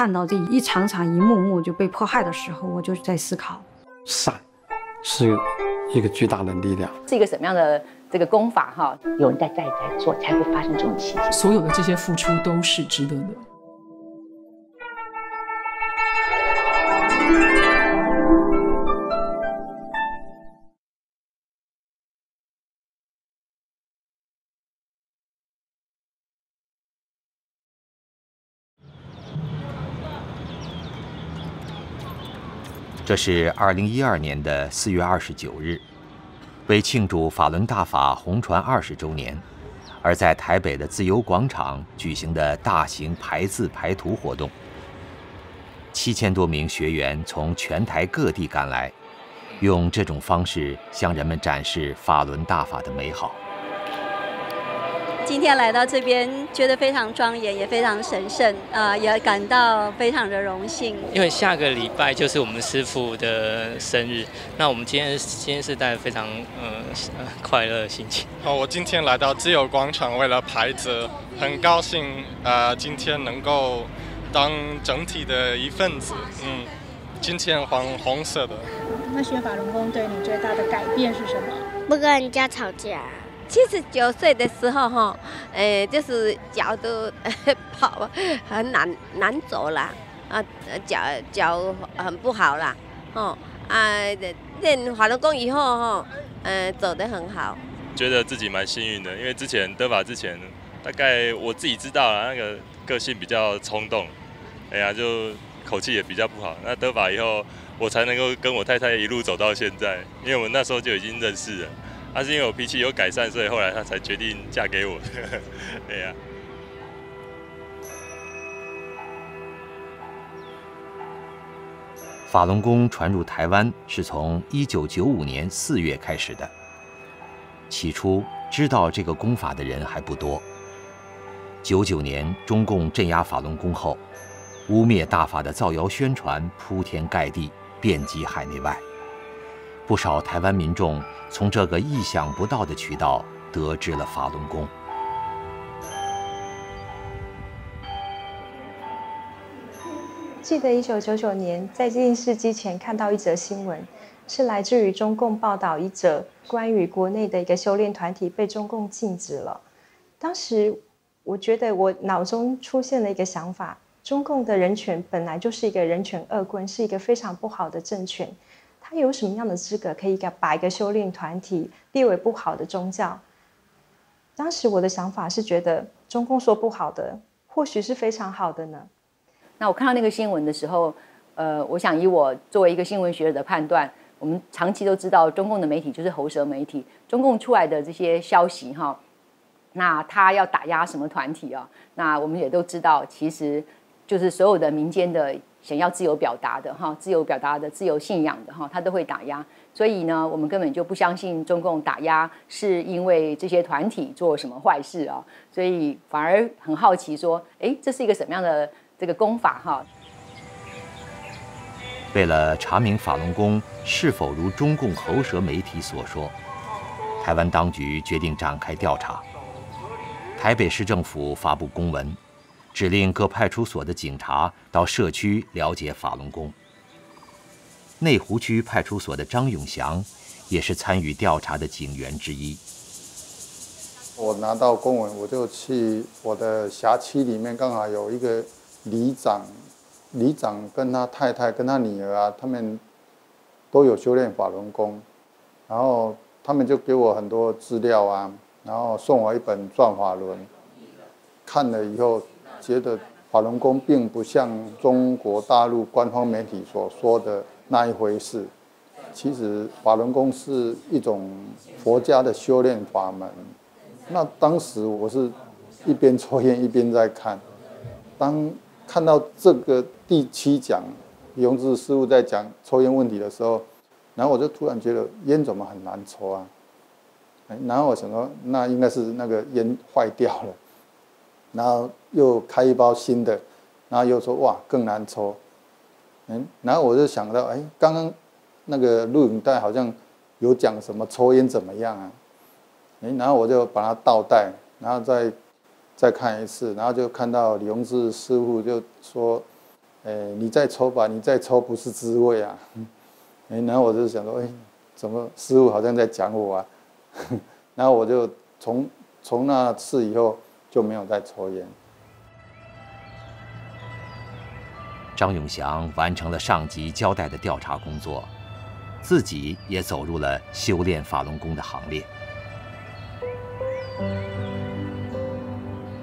看到这一场场一幕幕就被迫害的时候，我就在思考，善是一个巨大的力量，是一个什么样的这个功法哈？有人在在在做，才会发生这种奇迹。所有的这些付出都是值得的。这是二零一二年的四月二十九日，为庆祝法轮大法红传二十周年，而在台北的自由广场举行的大型排字排图活动。七千多名学员从全台各地赶来，用这种方式向人们展示法轮大法的美好。今天来到这边，觉得非常庄严，也非常神圣，啊，也感到非常的荣幸。因为下个礼拜就是我们师傅的生日，那我们今天今天是带非常呃快乐的心情。哦，我今天来到自由广场，为了牌子，很高兴呃，今天能够当整体的一份子。嗯，今天黄红色的。那学法轮功对你最大的改变是什么？不跟人家吵架。七十九岁的时候，哈，呃，就是脚都跑很难难走了，啊，脚脚很不好啦，哦，啊，练法轮功以后，哈，嗯，走得很好。觉得自己蛮幸运的，因为之前德法之前，大概我自己知道了，那个个性比较冲动，哎呀，就口气也比较不好。那德法以后，我才能够跟我太太一路走到现在，因为我们那时候就已经认识了。他是因为我脾气有改善，所以后来他才决定嫁给我。对呀。法轮功传入台湾是从一九九五年四月开始的。起初知道这个功法的人还不多。九九年中共镇压法轮功后，污蔑大法的造谣宣传铺天盖地，遍及海内外。不少台湾民众从这个意想不到的渠道得知了法轮功。记得一九九九年在电视机前看到一则新闻，是来自于中共报道一则关于国内的一个修炼团体被中共禁止了。当时我觉得我脑中出现了一个想法：中共的人权本来就是一个人权恶棍，是一个非常不好的政权。他有什么样的资格可以给把一个修炼团体列为不好的宗教？当时我的想法是觉得中共说不好的，或许是非常好的呢。那我看到那个新闻的时候，呃，我想以我作为一个新闻学者的判断，我们长期都知道中共的媒体就是喉舌媒体，中共出来的这些消息哈，那他要打压什么团体啊？那我们也都知道，其实就是所有的民间的。想要自由表达的哈，自由表达的、自由信仰的哈，他都会打压。所以呢，我们根本就不相信中共打压是因为这些团体做什么坏事啊。所以反而很好奇说，哎，这是一个什么样的这个功法哈？为了查明法轮功是否如中共喉舌媒体所说，台湾当局决定展开调查。台北市政府发布公文。指令各派出所的警察到社区了解法轮功。内湖区派出所的张永祥也是参与调查的警员之一。我拿到公文，我就去我的辖区里面，刚好有一个里长，里长跟他太太跟他女儿啊，他们都有修炼法轮功，然后他们就给我很多资料啊，然后送我一本《转法轮》，看了以后。觉得法轮功并不像中国大陆官方媒体所说的那一回事。其实法轮功是一种佛家的修炼法门。那当时我是一边抽烟一边在看，当看到这个第七讲，永志师傅在讲抽烟问题的时候，然后我就突然觉得烟怎么很难抽啊？然后我想说，那应该是那个烟坏掉了。然后又开一包新的，然后又说哇更难抽，嗯，然后我就想到哎，刚刚那个录影带好像有讲什么抽烟怎么样啊？哎，然后我就把它倒带，然后再再看一次，然后就看到李荣志师傅就说，哎，你再抽吧，你再抽不是滋味啊。哎，然后我就想说，哎，怎么师傅好像在讲我啊？然后我就从从那次以后就没有再抽烟。张永祥完成了上级交代的调查工作，自己也走入了修炼法轮功的行列。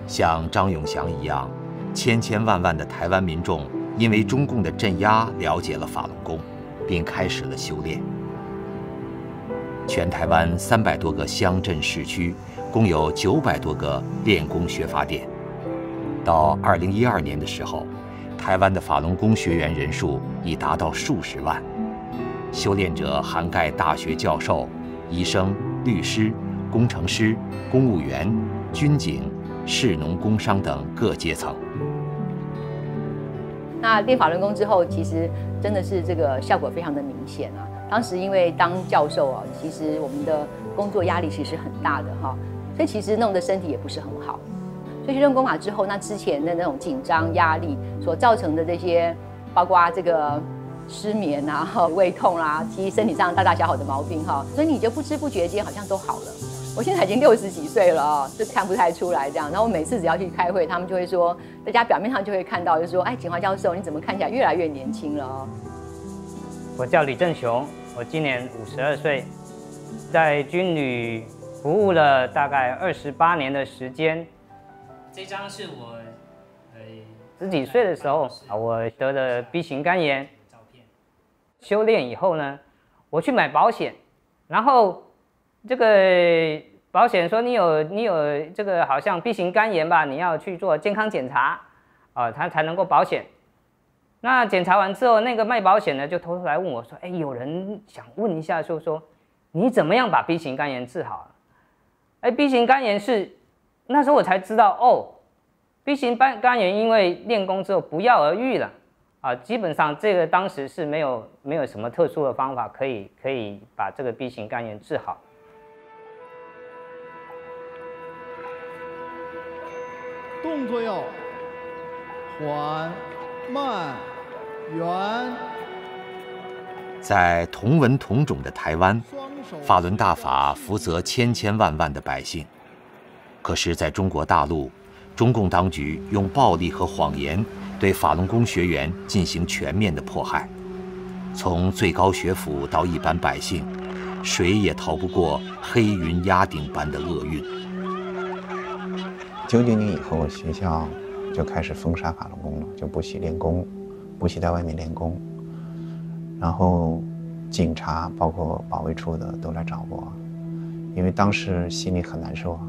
像张永祥一样，千千万万的台湾民众因为中共的镇压，了解了法轮功，并开始了修炼。全台湾三百多个乡镇市区，共有九百多个练功学法点。到二零一二年的时候，台湾的法轮功学员人数已达到数十万，修炼者涵盖大学教授、医生、律师、工程师、公务员、军警。士农工商等各阶层。那练法轮功之后，其实真的是这个效果非常的明显啊。当时因为当教授啊，其实我们的工作压力其实很大的哈，所以其实弄得身体也不是很好。所以学练功法之后，那之前的那种紧张压力所造成的这些，包括这个失眠啊、胃痛啊，其实身体上大大小小的毛病哈，所以你就不知不觉间好像都好了。我现在已经六十几岁了哦，就看不太出来这样。然后我每次只要去开会，他们就会说，大家表面上就会看到，就说，哎，景华教授，你怎么看起来越来越年轻了哦？我叫李正雄，我今年五十二岁，在军旅服务了大概二十八年的时间。这张是我呃十几岁的时候啊，我得了 B 型肝炎。照片。修炼以后呢，我去买保险，然后。这个保险说你有你有这个好像 B 型肝炎吧，你要去做健康检查，啊，他才能够保险。那检查完之后，那个卖保险的就偷偷来问我说：“哎，有人想问一下，就说你怎么样把 B 型肝炎治好了？”哎，B 型肝炎是那时候我才知道哦，B 型肝肝炎因为练功之后不药而愈了啊，基本上这个当时是没有没有什么特殊的方法可以可以把这个 B 型肝炎治好。动作要缓慢圆。在同文同种的台湾，法轮大法福泽千千万万的百姓。可是，在中国大陆，中共当局用暴力和谎言对法轮功学员进行全面的迫害，从最高学府到一般百姓，谁也逃不过黑云压顶般的厄运。九九年以后，学校就开始封杀法轮功了，就不许练功，不许在外面练功。然后，警察包括保卫处的都来找我，因为当时心里很难受啊。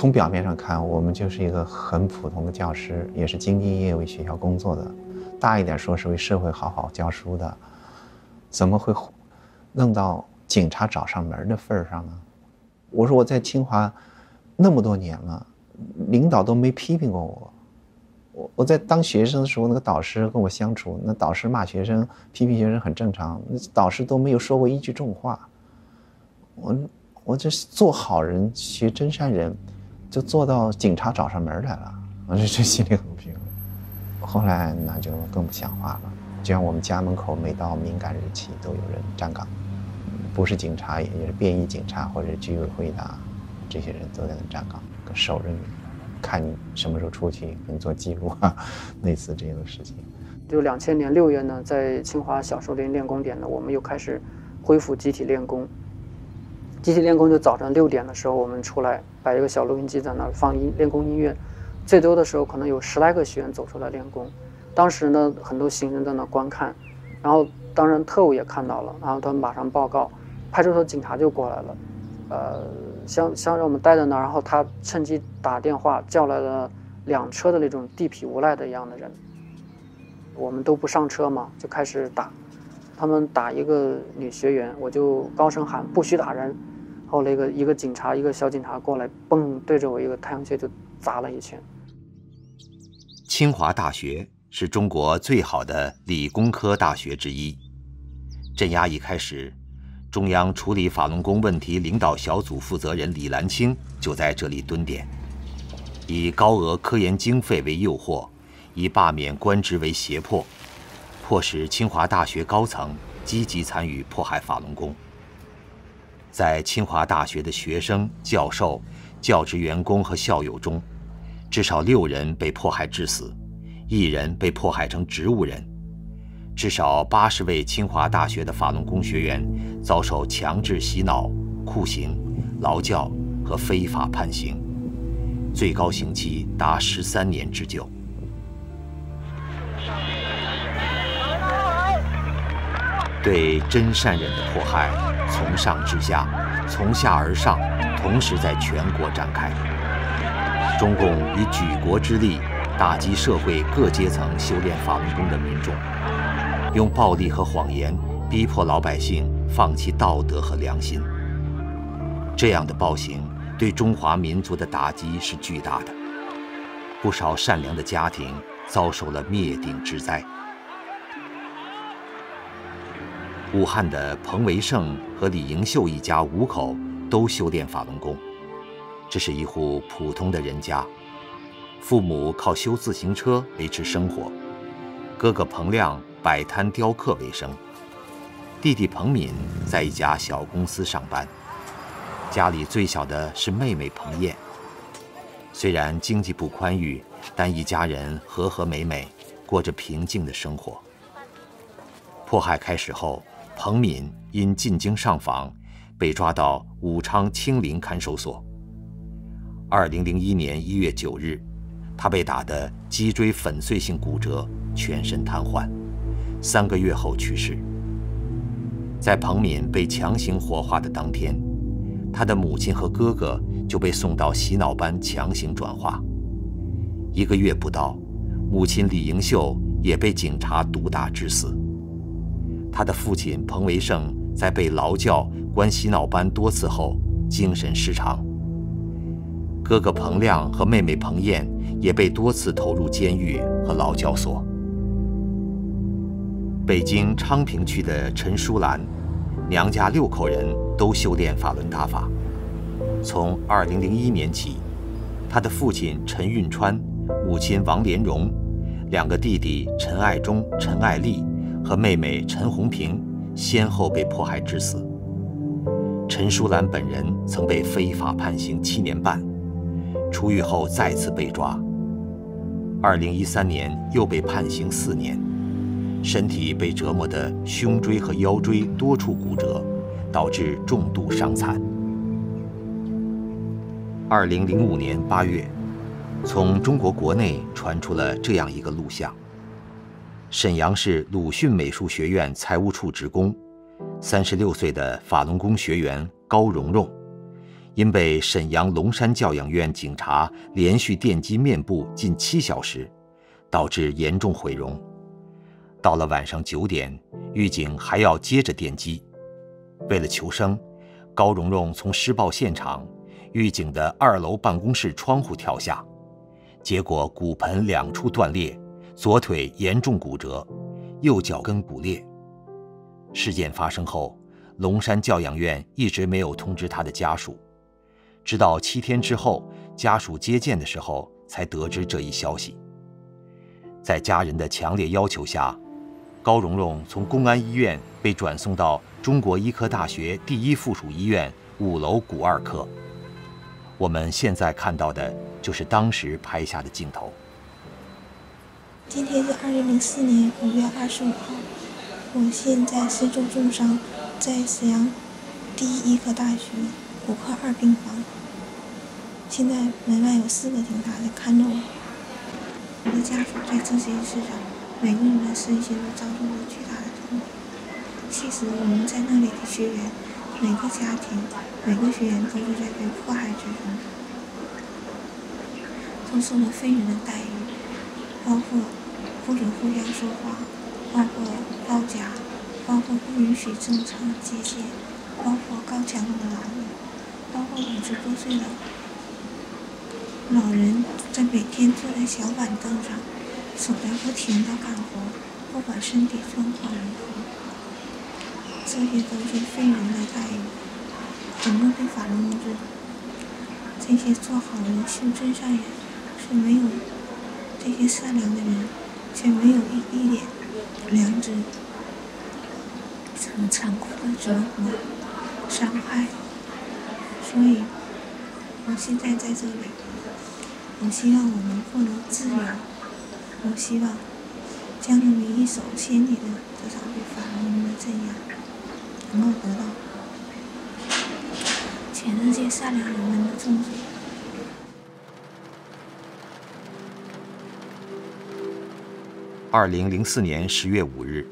从表面上看，我们就是一个很普通的教师，也是兢兢业业为学校工作的，大一点说是为社会好好教书的，怎么会弄到警察找上门的份儿上呢？我说我在清华那么多年了，领导都没批评过我。我我在当学生的时候，那个导师跟我相处，那导师骂学生、批评学生很正常，那导师都没有说过一句重话。我我这做好人、学真善人，就做到警察找上门来了，我这这心里很不平衡。后来那就更不像话了，就像我们家门口每到敏感日期都有人站岗。不是警察，也就是便衣警察或者居委会的，这些人都在那站岗，守着你，看你什么时候出去，给你做记录啊，类似这样的事情。就两千年六月呢，在清华小树林练功点呢，我们又开始恢复集体练功。集体练功就早上六点的时候，我们出来摆一个小录音机在那儿放音练功音乐，最多的时候可能有十来个学员走出来练功。当时呢，很多行人在那观看，然后当然特务也看到了，然后他们马上报告。派出所警察就过来了，呃，想想让我们待在那儿，然后他趁机打电话叫来了两车的那种地痞无赖的一样的人，我们都不上车嘛，就开始打，他们打一个女学员，我就高声喊不许打人，后来一个一个警察一个小警察过来，嘣对着我一个太阳穴就砸了一拳。清华大学是中国最好的理工科大学之一，镇压一开始。中央处理法轮功问题领导小组负责人李兰清就在这里蹲点，以高额科研经费为诱惑，以罢免官职为胁迫，迫使清华大学高层积极参与迫害法轮功。在清华大学的学生、教授、教职员工和校友中，至少六人被迫害致死，一人被迫害成植物人。至少八十位清华大学的法轮功学员遭受强制洗脑、酷刑、劳教和非法判刑，最高刑期达十三年之久。对真善忍的迫害，从上至下，从下而上，同时在全国展开。中共以举国之力打击社会各阶层修炼法轮功的民众。用暴力和谎言逼迫老百姓放弃道德和良心，这样的暴行对中华民族的打击是巨大的。不少善良的家庭遭受了灭顶之灾。武汉的彭维胜和李迎秀一家五口都修炼法轮功，这是一户普通的人家，父母靠修自行车维持生活，哥哥彭亮。摆摊雕刻为生，弟弟彭敏在一家小公司上班，家里最小的是妹妹彭燕。虽然经济不宽裕，但一家人和和美美，过着平静的生活。迫害开始后，彭敏因进京上访，被抓到武昌清林看守所。二零零一年一月九日，他被打得脊椎粉碎性骨折，全身瘫痪。三个月后去世。在彭敏被强行火化的当天，他的母亲和哥哥就被送到洗脑班强行转化。一个月不到，母亲李迎秀也被警察毒打致死。他的父亲彭维胜在被劳教、关洗脑班多次后精神失常。哥哥彭亮和妹妹彭燕也被多次投入监狱和劳教所。北京昌平区的陈淑兰，娘家六口人都修炼法轮大法。从2001年起，他的父亲陈运川、母亲王莲蓉、两个弟弟陈爱忠、陈爱丽和妹妹陈红平先后被迫害致死。陈淑兰本人曾被非法判刑七年半，出狱后再次被抓。2013年又被判刑四年。身体被折磨得胸椎和腰椎多处骨折，导致重度伤残。二零零五年八月，从中国国内传出了这样一个录像：沈阳市鲁迅美术学院财务处职工，三十六岁的法轮功学员高蓉蓉，因被沈阳龙山教养院警察连续电击面部近七小时，导致严重毁容。到了晚上九点，狱警还要接着电击。为了求生，高蓉蓉从施暴现场狱警的二楼办公室窗户跳下，结果骨盆两处断裂，左腿严重骨折，右脚跟骨裂。事件发生后，龙山教养院一直没有通知他的家属，直到七天之后，家属接见的时候才得知这一消息。在家人的强烈要求下。高蓉蓉从公安医院被转送到中国医科大学第一附属医院五楼骨二科。我们现在看到的就是当时拍下的镜头。今天是二零零四年五月二十五号，我现在身受重伤，在沈阳第一医科大学骨科二病房。现在门外有四个警察在看着我，我的家属在这些事上。每个人的身心都遭受了巨大的痛苦。其实我们在那里的学员，每个家庭、每个学员都是在被迫害之中，都受了非人的待遇，包括不准互相说话，包括包夹，包括不允许正常接线，包括高强度的劳动，包括五十多岁的老人在每天坐在小板凳上。手在不停的干活，不管身体状况如何，这些都是非人的待遇。我们对法轮功这这些做好人、修真善人是没有这些善良的人却没有一一点良知，很残酷的折磨、伤害。所以，我现在在这里，我希望我们获得自由。我希望将你一手牵引的这场被法轮的镇压，能够得到全世界善良人们的重视。二零零四年十月五日，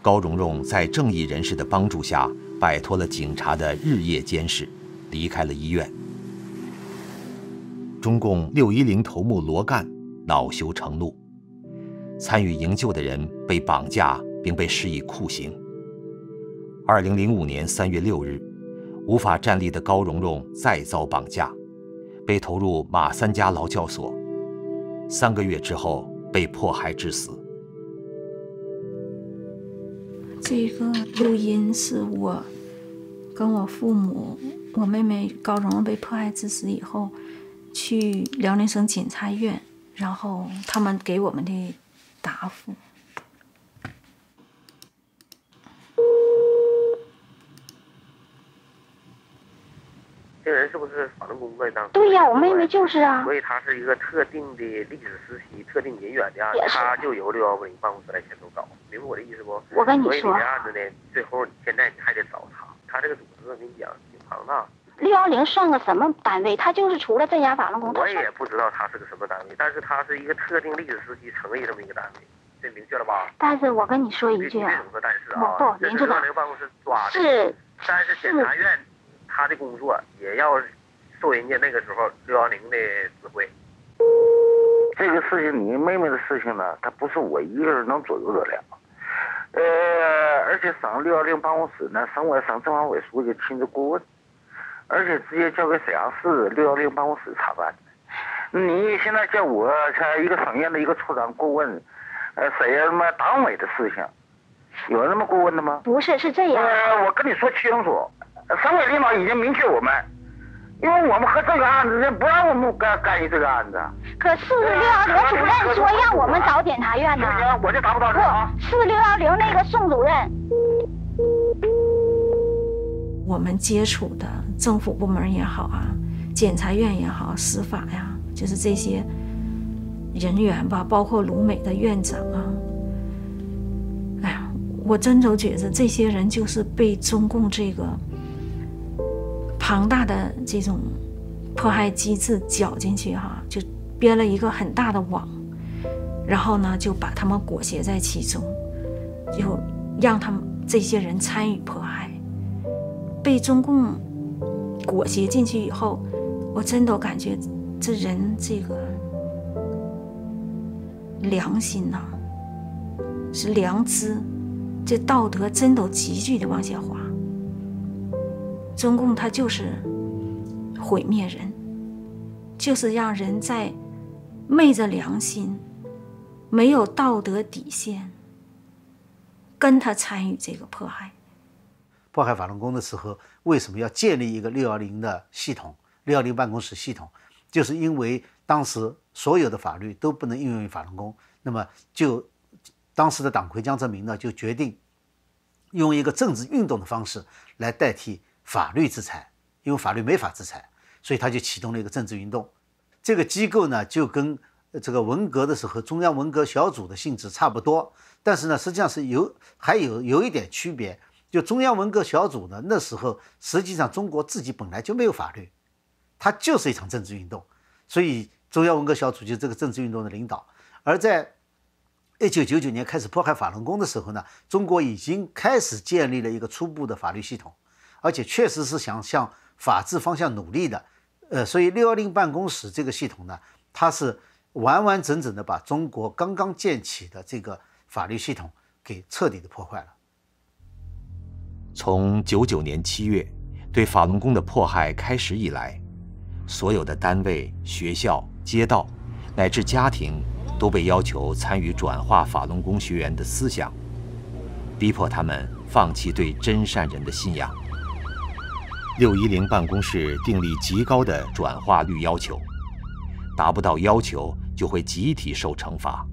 高荣荣在正义人士的帮助下，摆脱了警察的日夜监视，离开了医院。中共六一零头目罗干恼羞成怒，参与营救的人被绑架并被施以酷刑。二零零五年三月六日，无法站立的高荣荣再遭绑架，被投入马三家劳教所。三个月之后。被迫害致死。这个录音是我跟我父母、我妹妹高荣被迫害致死以后，去辽宁省检察院，然后他们给我们的答复。这人是不是法轮功的？当对呀，我妹妹就是啊。所以他是一个特定的历史时期、特定人员的案子，他就由六幺零办公室来牵头搞，明白我的意思不？我跟你说，所以你这案子呢，最后现在你还得找他，他这个组织我跟你讲挺庞大。六幺零算个什么单位？他就是除了镇压法轮功，我也不知道他是个什么单位，但是他是一个特定历史时期成立这么一个单位，这明确了吧？但是我跟你说一句啊，但是啊，不，您知道是，但是检察院。他的工作也要受人家那个时候六幺零的指挥。这个事情，你妹妹的事情呢，他不是我一个人能左右得了。呃，而且省六幺零办公室呢，省委省政法委书记亲自过问，而且直接交给沈阳市六幺零办公室查办。你现在叫我像一个省院的一个处长过问，呃，沈阳什么党委的事情，有那么过问的吗？不是，是这样。呃，我跟你说清楚。省委领导已经明确我们，因为我们和这个案子，人不让我们干干预这个案子。可四六幺零主任说让我们找检察院呢。我就达不到这啊。四六幺零那个宋主任，我们接触的政府部门也好啊，检察院也好，司法呀，就是这些人员吧，包括鲁美的院长啊。哎呀，我真都觉得这些人就是被中共这个。庞大的这种迫害机制搅进去哈，就编了一个很大的网，然后呢就把他们裹挟在其中，就让他们这些人参与迫害，被中共裹挟进去以后，我真都感觉这人这个良心呐，是良知，这道德真都急剧的往下滑。中共它就是毁灭人，就是让人在昧着良心、没有道德底线，跟他参与这个迫害。迫害法轮功的时候，为什么要建立一个六幺零的系统、六幺零办公室系统？就是因为当时所有的法律都不能应用于法轮功，那么就当时的党魁江泽民呢，就决定用一个政治运动的方式来代替。法律制裁，因为法律没法制裁，所以他就启动了一个政治运动。这个机构呢，就跟这个文革的时候中央文革小组的性质差不多，但是呢，实际上是有还有有一点区别。就中央文革小组呢，那时候实际上中国自己本来就没有法律，它就是一场政治运动，所以中央文革小组就是这个政治运动的领导。而在一九九九年开始迫害法轮功的时候呢，中国已经开始建立了一个初步的法律系统。而且确实是想向法治方向努力的，呃，所以六幺零办公室这个系统呢，它是完完整整的把中国刚刚建起的这个法律系统给彻底的破坏了。从九九年七月对法轮功的迫害开始以来，所有的单位、学校、街道乃至家庭都被要求参与转化法轮功学员的思想，逼迫他们放弃对真善人的信仰。六一零办公室订立极高的转化率要求，达不到要求就会集体受惩罚。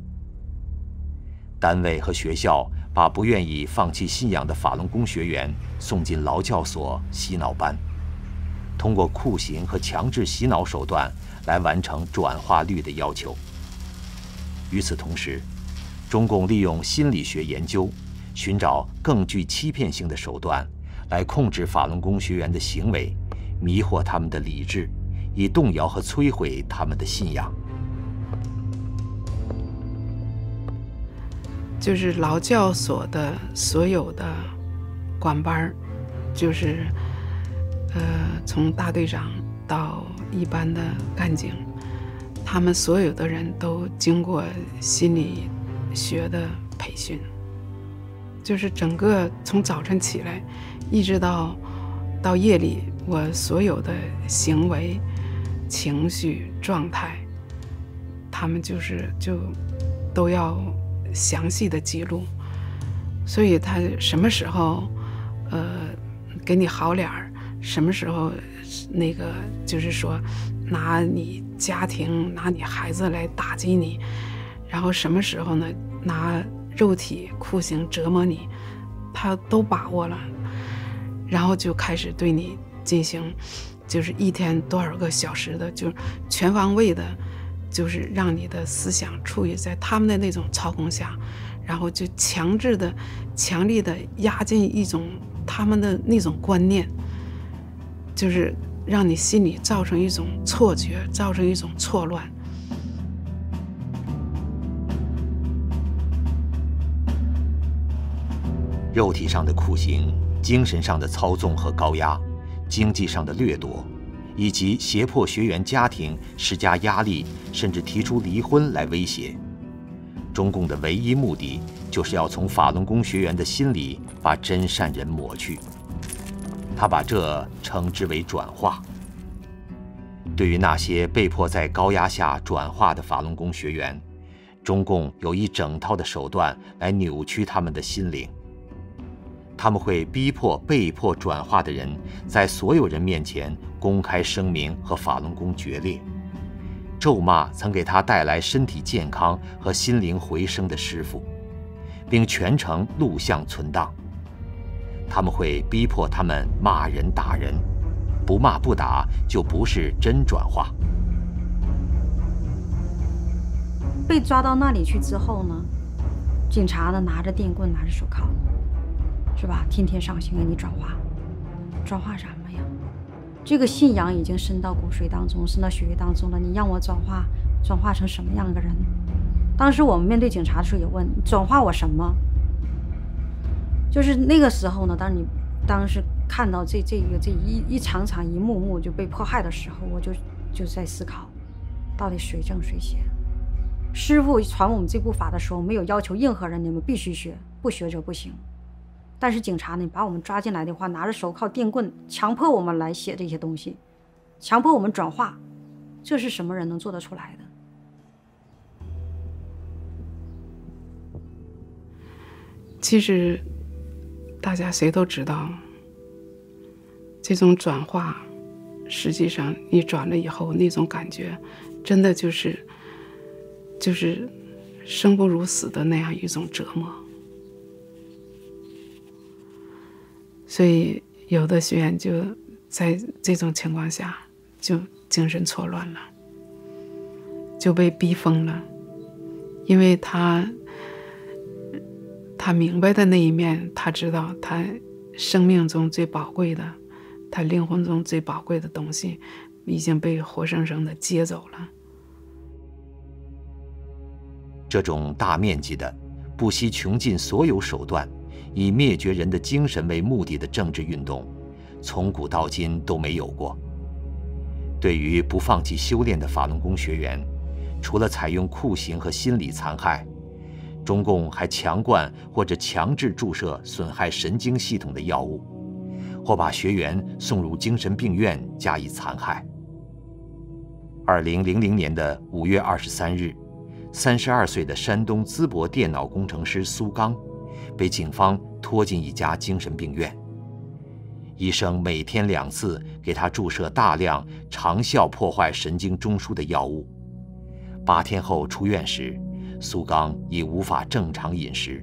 单位和学校把不愿意放弃信仰的法轮功学员送进劳教所洗脑班，通过酷刑和强制洗脑手段来完成转化率的要求。与此同时，中共利用心理学研究，寻找更具欺骗性的手段，来控制法轮功学员的行为，迷惑他们的理智，以动摇和摧毁他们的信仰。就是劳教所的所有的管班，就是呃，从大队长到一般的干警，他们所有的人都经过心理学的培训，就是整个从早晨起来，一直到到夜里，我所有的行为、情绪状态，他们就是就都要。详细的记录，所以他什么时候，呃，给你好脸儿，什么时候那个就是说拿你家庭、拿你孩子来打击你，然后什么时候呢拿肉体酷刑折磨你，他都把握了，然后就开始对你进行，就是一天多少个小时的，就全方位的。就是让你的思想处于在他们的那种操控下，然后就强制的、强力的压进一种他们的那种观念，就是让你心里造成一种错觉，造成一种错乱。肉体上的酷刑、精神上的操纵和高压、经济上的掠夺。以及胁迫学员家庭施加压力，甚至提出离婚来威胁。中共的唯一目的就是要从法轮功学员的心里把真善人抹去。他把这称之为转化。对于那些被迫在高压下转化的法轮功学员，中共有一整套的手段来扭曲他们的心灵。他们会逼迫被迫转化的人在所有人面前公开声明和法轮功决裂，咒骂曾给他带来身体健康和心灵回升的师傅，并全程录像存档。他们会逼迫他们骂人打人，不骂不打就不是真转化。被抓到那里去之后呢，警察呢拿着电棍，拿着手铐。是吧？天天上心给你转化，转化什么呀？这个信仰已经深到骨髓当中，深到血液当中了。你让我转化，转化成什么样的人？当时我们面对警察的时候也问：转化我什么？就是那个时候呢，当你当时看到这这个这一一场场一幕幕就被迫害的时候，我就就在思考，到底谁正谁邪？师傅传我们这部法的时候，没有要求任何人你们必须学，不学者不行。但是警察呢，把我们抓进来的话，拿着手铐、电棍，强迫我们来写这些东西，强迫我们转化，这是什么人能做得出来的？其实，大家谁都知道，这种转化，实际上你转了以后，那种感觉，真的就是，就是生不如死的那样一种折磨。所以，有的学员就在这种情况下就精神错乱了，就被逼疯了，因为他他明白的那一面，他知道他生命中最宝贵的，他灵魂中最宝贵的东西已经被活生生的接走了。这种大面积的、不惜穷尽所有手段。以灭绝人的精神为目的的政治运动，从古到今都没有过。对于不放弃修炼的法轮功学员，除了采用酷刑和心理残害，中共还强灌或者强制注射损害神经系统的药物，或把学员送入精神病院加以残害。二零零零年的五月二十三日，三十二岁的山东淄博电脑工程师苏刚。被警方拖进一家精神病院，医生每天两次给他注射大量长效破坏神经中枢的药物，八天后出院时，苏刚已无法正常饮食，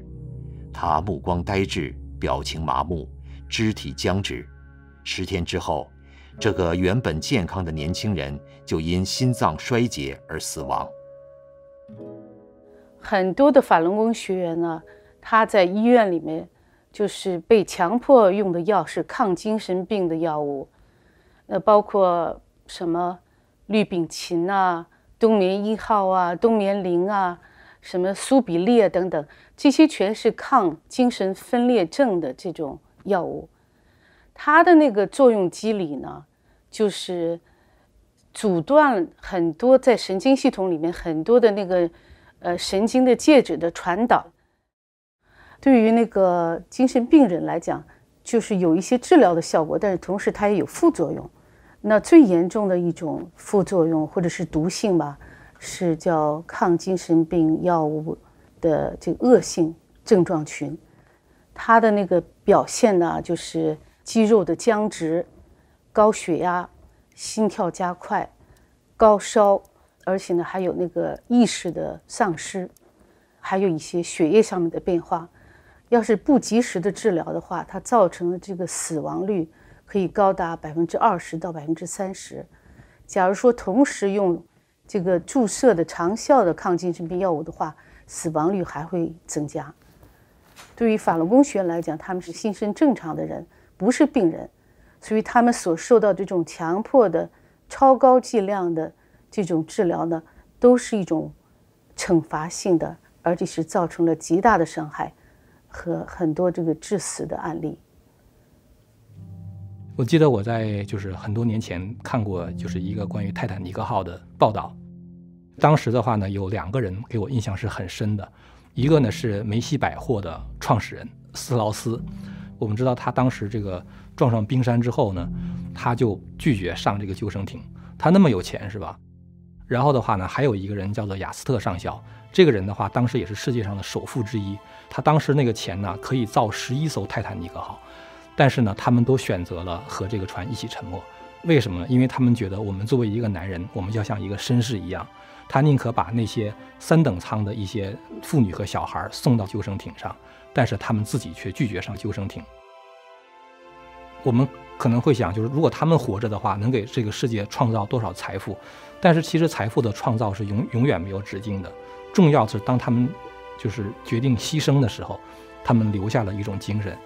他目光呆滞，表情麻木，肢体僵直。十天之后，这个原本健康的年轻人就因心脏衰竭而死亡。很多的法轮功学员呢，他在医院里面就是被强迫用的药是抗精神病的药物，呃，包括什么氯丙嗪啊。冬眠一号啊，冬眠灵啊，什么苏比列等等，这些全是抗精神分裂症的这种药物。它的那个作用机理呢，就是阻断很多在神经系统里面很多的那个呃神经的介质的传导。对于那个精神病人来讲，就是有一些治疗的效果，但是同时它也有副作用。那最严重的一种副作用或者是毒性吧，是叫抗精神病药物的这个恶性症状群。它的那个表现呢，就是肌肉的僵直、高血压、心跳加快、高烧，而且呢还有那个意识的丧失，还有一些血液上面的变化。要是不及时的治疗的话，它造成的这个死亡率。可以高达百分之二十到百分之三十。假如说同时用这个注射的长效的抗精神病药物的话，死亡率还会增加。对于法轮功学员来讲，他们是心身正常的人，不是病人，所以他们所受到这种强迫的超高剂量的这种治疗呢，都是一种惩罚性的，而且是造成了极大的伤害和很多这个致死的案例。我记得我在就是很多年前看过就是一个关于泰坦尼克号的报道，当时的话呢有两个人给我印象是很深的，一个呢是梅西百货的创始人斯劳斯，我们知道他当时这个撞上冰山之后呢，他就拒绝上这个救生艇，他那么有钱是吧？然后的话呢还有一个人叫做雅斯特上校，这个人的话当时也是世界上的首富之一，他当时那个钱呢可以造十一艘泰坦尼克号。但是呢，他们都选择了和这个船一起沉没，为什么呢？因为他们觉得我们作为一个男人，我们要像一个绅士一样，他宁可把那些三等舱的一些妇女和小孩送到救生艇上，但是他们自己却拒绝上救生艇。我们可能会想，就是如果他们活着的话，能给这个世界创造多少财富？但是其实财富的创造是永永远没有止境的。重要是当他们就是决定牺牲的时候，他们留下了一种精神。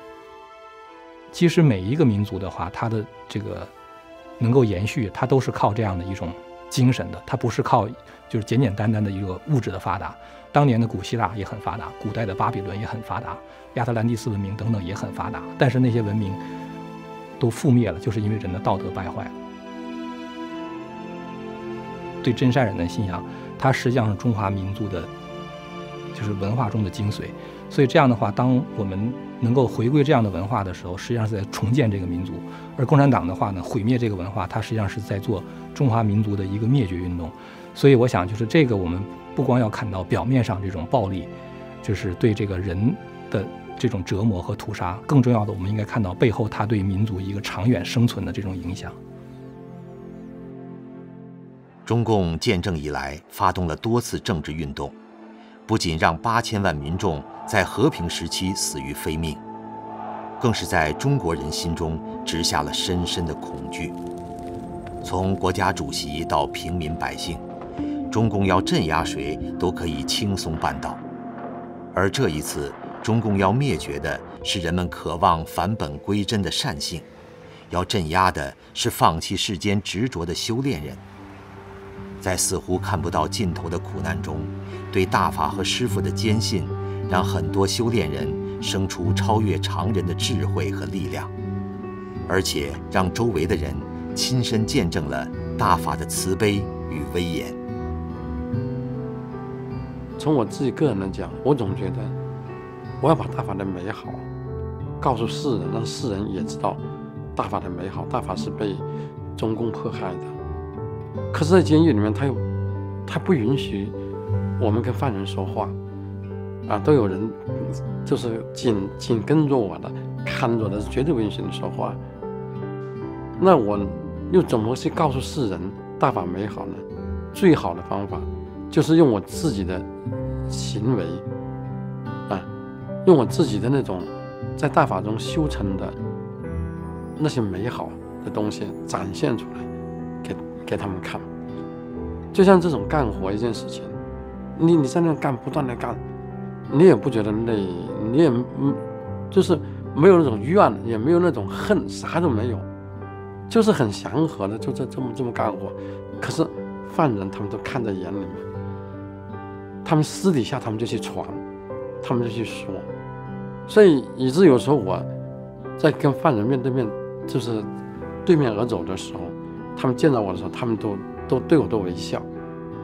其实每一个民族的话，它的这个能够延续，它都是靠这样的一种精神的，它不是靠就是简简单单的一个物质的发达。当年的古希腊也很发达，古代的巴比伦也很发达，亚特兰蒂斯文明等等也很发达，但是那些文明都覆灭了，就是因为人的道德败坏了。对真善人的信仰，它实际上是中华民族的，就是文化中的精髓。所以这样的话，当我们能够回归这样的文化的时候，实际上是在重建这个民族；而共产党的话呢，毁灭这个文化，它实际上是在做中华民族的一个灭绝运动。所以我想，就是这个我们不光要看到表面上这种暴力，就是对这个人的这种折磨和屠杀，更重要的，我们应该看到背后它对民族一个长远生存的这种影响。中共建政以来，发动了多次政治运动，不仅让八千万民众。在和平时期死于非命，更是在中国人心中植下了深深的恐惧。从国家主席到平民百姓，中共要镇压谁都可以轻松办到。而这一次，中共要灭绝的是人们渴望返本归真的善性，要镇压的是放弃世间执着的修炼人。在似乎看不到尽头的苦难中，对大法和师父的坚信。让很多修炼人生出超越常人的智慧和力量，而且让周围的人亲身见证了大法的慈悲与威严。从我自己个人来讲，我总觉得我要把大法的美好告诉世人，让世人也知道大法的美好。大法是被中共迫害的，可是，在监狱里面，他又他不允许我们跟犯人说话。啊，都有人就是紧紧跟着我的，看着的，绝对不允许你说话。那我又怎么去告诉世人大法美好呢？最好的方法就是用我自己的行为，啊，用我自己的那种在大法中修成的那些美好的东西展现出来，给给他们看。就像这种干活一件事情，你你在那干，不断的干，你也不觉得累，你也嗯，就是没有那种怨，也没有那种恨，啥都没有，就是很祥和的，就这这么这么干活。可是犯人他们都看在眼里面，他们私底下他们就去传，他们就去说，所以以致有时候我在跟犯人面对面，就是对面而走的时候，他们见到我的时候，他们都。都对我都微笑，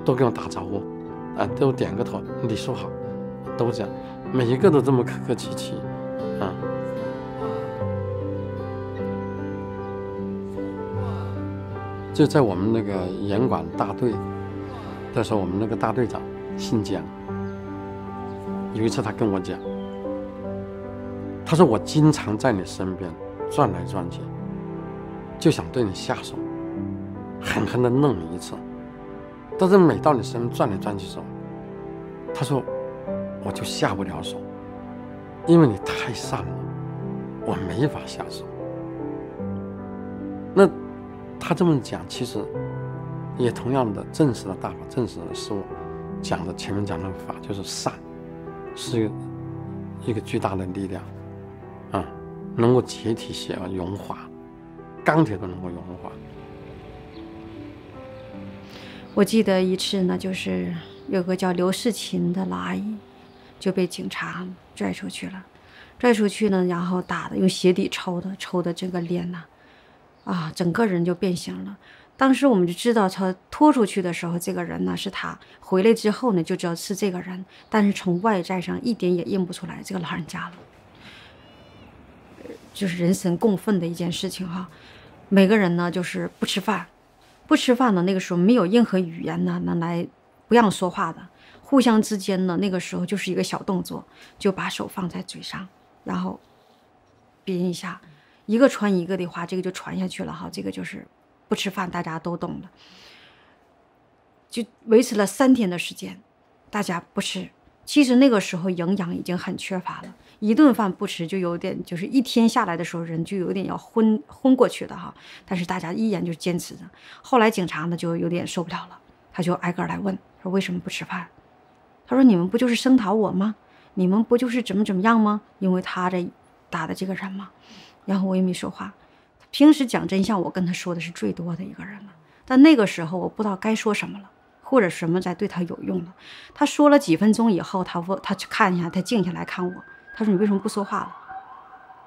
都跟我打招呼，啊，都点个头，你说好，都这样，每一个都这么客客气气，啊。就在我们那个严管大队的时候，我们那个大队长姓蒋，有一次他跟我讲，他说我经常在你身边转来转去，就想对你下手。狠狠的弄你一次，但是每到你身边转来转去的时候，他说我就下不了手，因为你太善了，我没法下手。那他这么讲，其实也同样的证实了大法，证实了是我讲的前面讲的法，就是善，是一个巨大的力量，啊，能够解体邪恶，融化钢铁都能够融化。我记得一次呢，就是有个叫刘世琴的老阿姨，就被警察拽出去了，拽出去呢，然后打的用鞋底抽的，抽的这个脸呐，啊，整个人就变形了。当时我们就知道他拖出去的时候，这个人呢是他，回来之后呢就知道是这个人，但是从外在上一点也认不出来这个老人家了，就是人神共愤的一件事情哈。每个人呢就是不吃饭。不吃饭的，那个时候没有任何语言呢能来不让说话的，互相之间呢，那个时候就是一个小动作，就把手放在嘴上，然后憋一下，一个传一个的话，这个就传下去了哈，这个就是不吃饭，大家都懂的，就维持了三天的时间，大家不吃，其实那个时候营养已经很缺乏了。一顿饭不吃就有点，就是一天下来的时候人就有点要昏昏过去的哈。但是大家依然就坚持着。后来警察呢就有点受不了了，他就挨个来问，说为什么不吃饭？他说你们不就是声讨我吗？你们不就是怎么怎么样吗？因为他这打的这个人嘛。然后我也没说话。平时讲真相，我跟他说的是最多的一个人了。但那个时候我不知道该说什么了，或者什么才对他有用了。他说了几分钟以后，他问他去看一下，他静下来看我。他说：“你为什么不说话了？”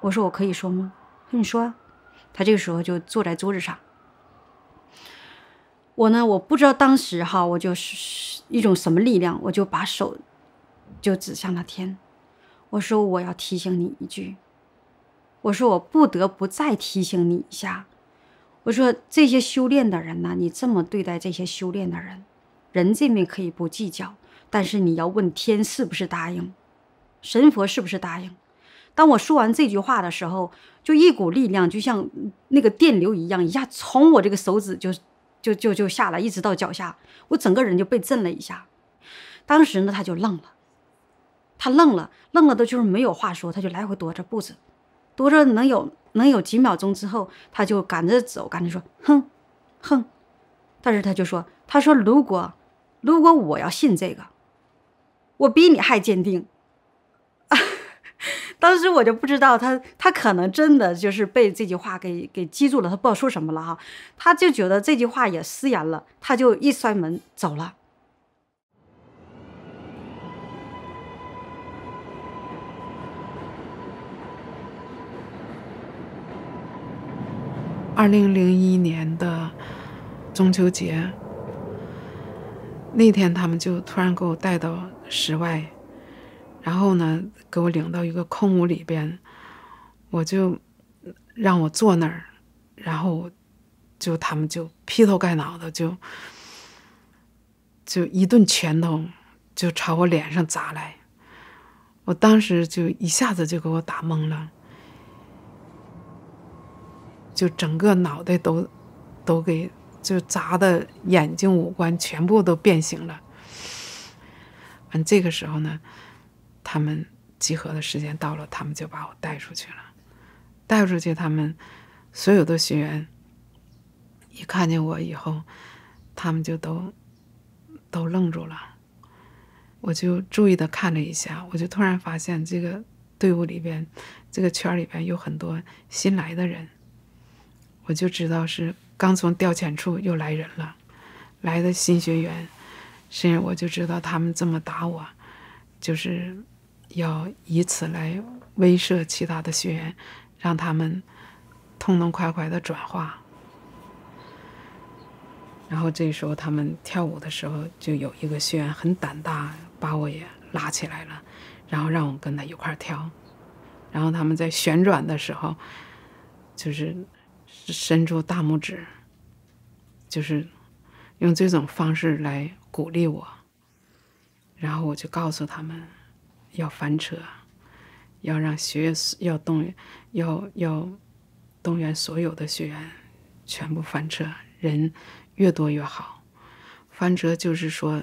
我说：“我可以说吗？”他说：“你说。”他这个时候就坐在桌子上。我呢，我不知道当时哈，我就是一种什么力量，我就把手就指向了天。我说：“我要提醒你一句。”我说：“我不得不再提醒你一下。”我说：“这些修炼的人呢，你这么对待这些修炼的人，人这边可以不计较，但是你要问天是不是答应。”神佛是不是答应？当我说完这句话的时候，就一股力量，就像那个电流一样，一下从我这个手指就就就就下来，一直到脚下，我整个人就被震了一下。当时呢，他就愣了，他愣了，愣了的就是没有话说，他就来回踱着步子，踱着能有能有几秒钟之后，他就赶着走，赶着说：“哼，哼。”但是他就说：“他说如果如果我要信这个，我比你还坚定。”当时我就不知道他，他可能真的就是被这句话给给激住了，他不知道说什么了哈，他就觉得这句话也失言了，他就一摔门走了。二零零一年的中秋节那天，他们就突然给我带到室外。然后呢，给我领到一个空屋里边，我就让我坐那儿，然后就他们就劈头盖脑的就就一顿拳头就朝我脸上砸来，我当时就一下子就给我打懵了，就整个脑袋都都给就砸的眼睛五官全部都变形了。完这个时候呢，他们集合的时间到了，他们就把我带出去了。带出去，他们所有的学员一看见我以后，他们就都都愣住了。我就注意的看了一下，我就突然发现这个队伍里边，这个圈里边有很多新来的人，我就知道是刚从调遣处又来人了，来的新学员。甚至我就知道他们这么打我，就是要以此来威慑其他的学员，让他们痛痛快快的转化。然后这时候他们跳舞的时候，就有一个学员很胆大，把我也拉起来了，然后让我跟他一块跳。然后他们在旋转的时候，就是伸出大拇指，就是用这种方式来。鼓励我，然后我就告诉他们，要翻车，要让学员要动员，要要动员所有的学员全部翻车，人越多越好。翻车就是说，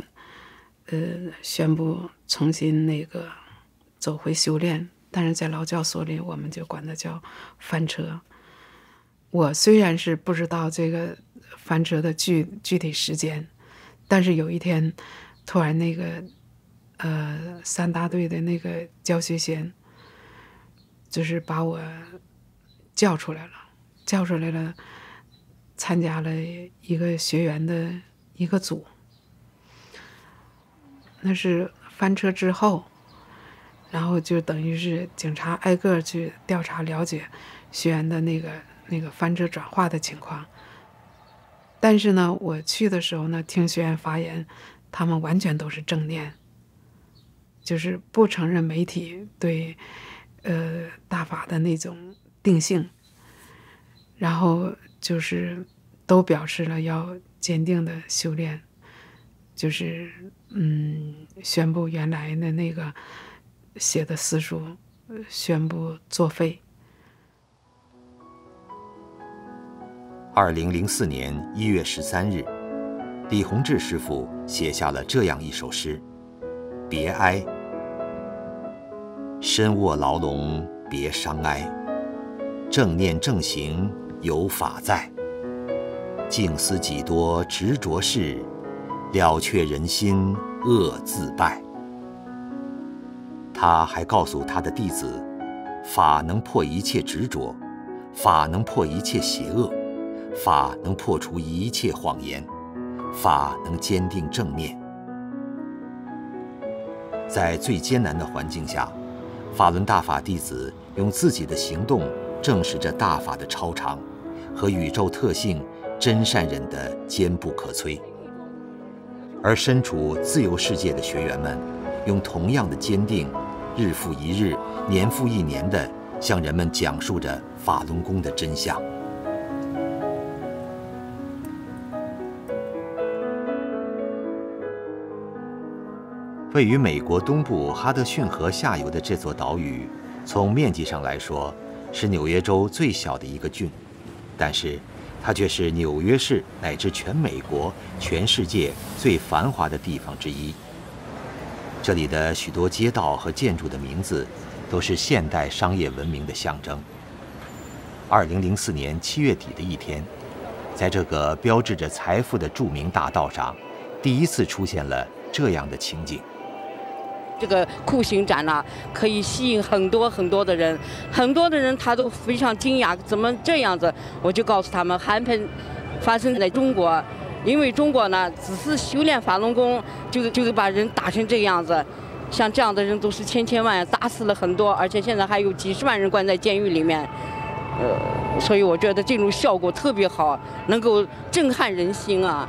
呃，宣布重新那个走回修炼，但是在劳教所里，我们就管它叫翻车。我虽然是不知道这个翻车的具具体时间。但是有一天，突然那个，呃，三大队的那个教学先，就是把我叫出来了，叫出来了，参加了一个学员的一个组。那是翻车之后，然后就等于是警察挨个去调查了解学员的那个那个翻车转化的情况。但是呢，我去的时候呢，听学员发言，他们完全都是正念，就是不承认媒体对，呃，大法的那种定性，然后就是都表示了要坚定的修炼，就是嗯，宣布原来的那个写的私书，宣布作废。二零零四年一月十三日，李洪志师傅写下了这样一首诗：“别哀，身卧牢笼别伤哀，正念正行有法在。静思几多执着事，了却人心恶自败。”他还告诉他的弟子：“法能破一切执着，法能破一切邪恶。”法能破除一切谎言，法能坚定正念。在最艰难的环境下，法轮大法弟子用自己的行动证实着大法的超常和宇宙特性真善忍的坚不可摧。而身处自由世界的学员们，用同样的坚定，日复一日、年复一年地向人们讲述着法轮功的真相。位于美国东部哈德逊河下游的这座岛屿，从面积上来说，是纽约州最小的一个郡，但是它却是纽约市乃至全美国、全世界最繁华的地方之一。这里的许多街道和建筑的名字，都是现代商业文明的象征。二零零四年七月底的一天，在这个标志着财富的著名大道上，第一次出现了这样的情景。这个酷刑展呢，可以吸引很多很多的人，很多的人他都非常惊讶，怎么这样子？我就告诉他们，韩喷发生在中国，因为中国呢，只是修炼法轮功，就就把人打成这个样子，像这样的人都是千千万，打死了很多，而且现在还有几十万人关在监狱里面，呃，所以我觉得这种效果特别好，能够震撼人心啊。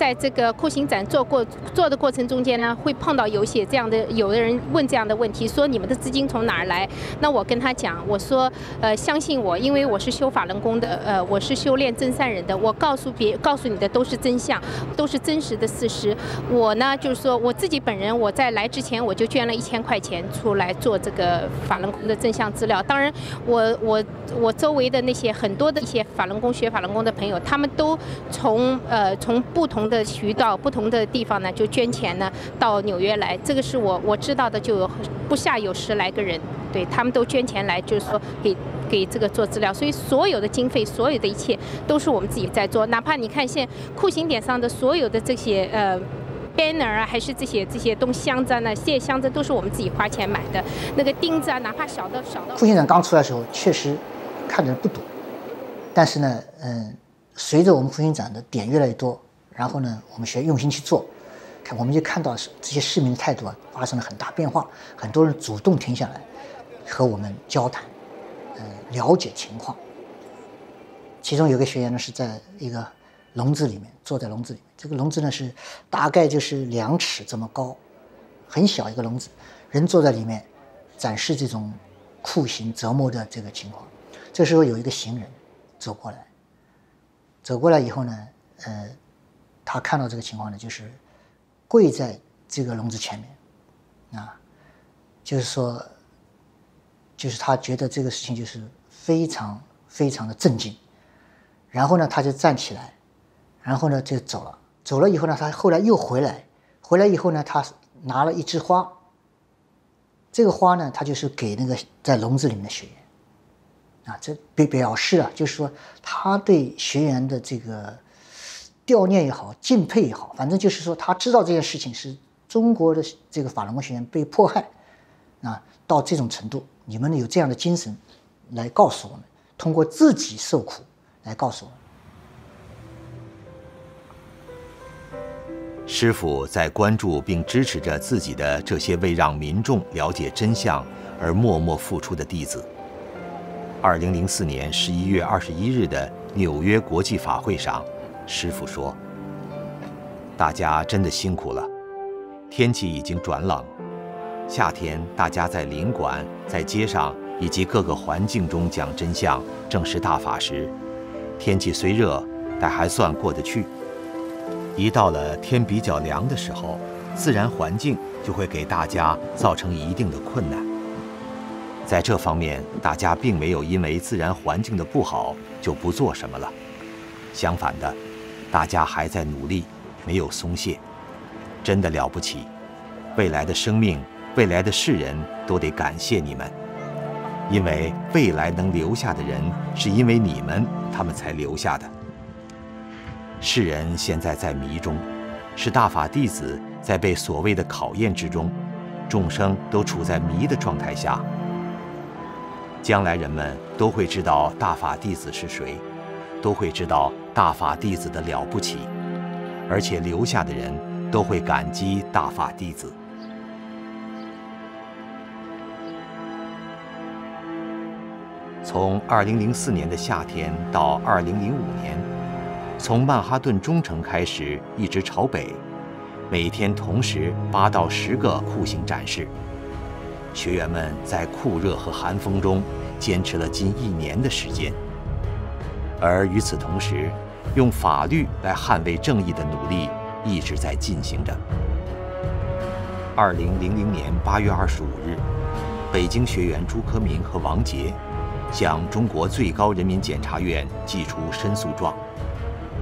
在这个酷刑展做过做的过程中间呢，会碰到有些这样的，有的人问这样的问题，说你们的资金从哪儿来？那我跟他讲，我说，呃，相信我，因为我是修法轮功的，呃，我是修炼真善人的，我告诉别告诉你的都是真相，都是真实的事实。我呢，就是说我自己本人，我在来之前我就捐了一千块钱出来做这个法轮功的真相资料。当然，我我我周围的那些很多的一些法轮功学法轮功的朋友，他们都从呃从不同。的渠道、不同的地方呢，就捐钱呢到纽约来。这个是我我知道的，就有不下有十来个人，对他们都捐钱来，就是说给给这个做资料。所以所有的经费、所有的一切都是我们自己在做。哪怕你看现酷刑点上的所有的这些呃 banner 啊，还是这些这些东箱子啊，那些箱子都是我们自己花钱买的。那个钉子啊，哪怕小的小的。酷刑长刚出来的时候，确实看的人不多，但是呢，嗯。随着我们酷刑展的点越来越多，然后呢，我们学用心去做，看我们就看到这些市民的态度啊发生了很大变化，很多人主动停下来和我们交谈，呃，了解情况。其中有个学员呢是在一个笼子里面，坐在笼子里面，这个笼子呢是大概就是两尺这么高，很小一个笼子，人坐在里面，展示这种酷刑折磨的这个情况。这时候有一个行人走过来。走过来以后呢，呃，他看到这个情况呢，就是跪在这个笼子前面，啊，就是说，就是他觉得这个事情就是非常非常的震惊，然后呢，他就站起来，然后呢就走了。走了以后呢，他后来又回来，回来以后呢，他拿了一枝花，这个花呢，他就是给那个在笼子里面的学员。啊，这表表示啊，就是说他对学员的这个悼念也好，敬佩也好，反正就是说他知道这件事情是中国的这个法轮功学员被迫害，啊，到这种程度，你们有这样的精神来告诉我们，通过自己受苦来告诉我们。师傅在关注并支持着自己的这些为让民众了解真相而默默付出的弟子。二零零四年十一月二十一日的纽约国际法会上，师傅说：“大家真的辛苦了。天气已经转冷，夏天大家在领馆、在街上以及各个环境中讲真相、正视大法时，天气虽热，但还算过得去。一到了天比较凉的时候，自然环境就会给大家造成一定的困难。”在这方面，大家并没有因为自然环境的不好就不做什么了。相反的，大家还在努力，没有松懈，真的了不起。未来的生命，未来的世人都得感谢你们，因为未来能留下的人，是因为你们，他们才留下的。世人现在在迷中，是大法弟子在被所谓的考验之中，众生都处在迷的状态下。将来人们都会知道大法弟子是谁，都会知道大法弟子的了不起，而且留下的人都会感激大法弟子。从2004年的夏天到2005年，从曼哈顿中城开始，一直朝北，每天同时八到十个酷刑展示。学员们在酷热和寒风中坚持了近一年的时间，而与此同时，用法律来捍卫正义的努力一直在进行着。二零零零年八月二十五日，北京学员朱科明和王杰向中国最高人民检察院寄出申诉状，